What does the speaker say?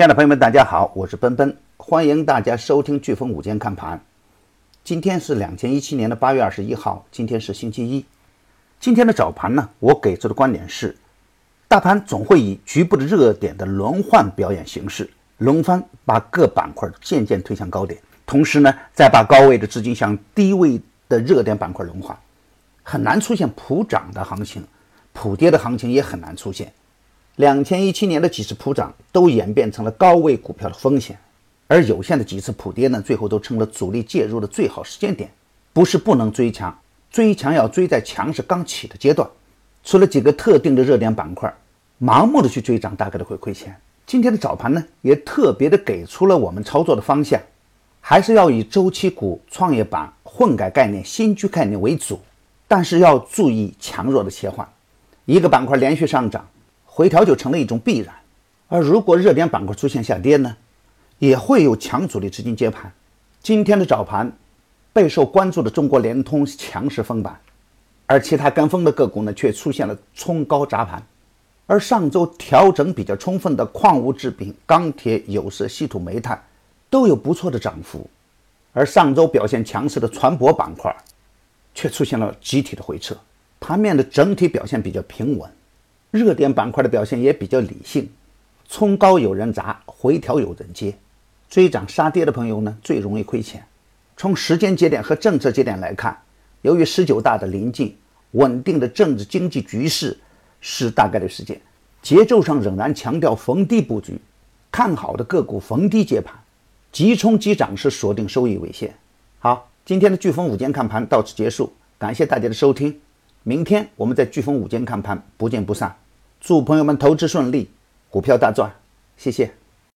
亲爱的朋友们，大家好，我是奔奔，欢迎大家收听飓风午间看盘。今天是两千一七年的八月二十一号，今天是星期一。今天的早盘呢，我给出的观点是，大盘总会以局部的热点的轮换表演形式轮番把各板块渐渐推向高点，同时呢，再把高位的资金向低位的热点板块轮换，很难出现普涨的行情，普跌的行情也很难出现。两千一七年的几次普涨都演变成了高位股票的风险，而有限的几次普跌呢，最后都成了主力介入的最好时间点。不是不能追强，追强要追在强势刚起的阶段。除了几个特定的热点板块，盲目的去追涨大概率会亏钱。今天的早盘呢，也特别的给出了我们操作的方向，还是要以周期股、创业板、混改概念、新区概念为主，但是要注意强弱的切换。一个板块连续上涨。回调就成了一种必然，而如果热点板块出现下跌呢，也会有强主力资金接盘。今天的早盘备受关注的中国联通强势封板，而其他跟风的个股呢却出现了冲高砸盘。而上周调整比较充分的矿物制品、钢铁、有色、稀土、煤炭都有不错的涨幅，而上周表现强势的船舶板块却出现了集体的回撤，盘面的整体表现比较平稳。热点板块的表现也比较理性，冲高有人砸，回调有人接，追涨杀跌的朋友呢最容易亏钱。从时间节点和政策节点来看，由于十九大的临近，稳定的政治经济局势是大概率事件，节奏上仍然强调逢低布局，看好的个股逢低接盘，急冲急涨是锁定收益为先。好，今天的飓风午间看盘到此结束，感谢大家的收听。明天我们在飓风午间看盘，不见不散。祝朋友们投资顺利，股票大赚，谢谢。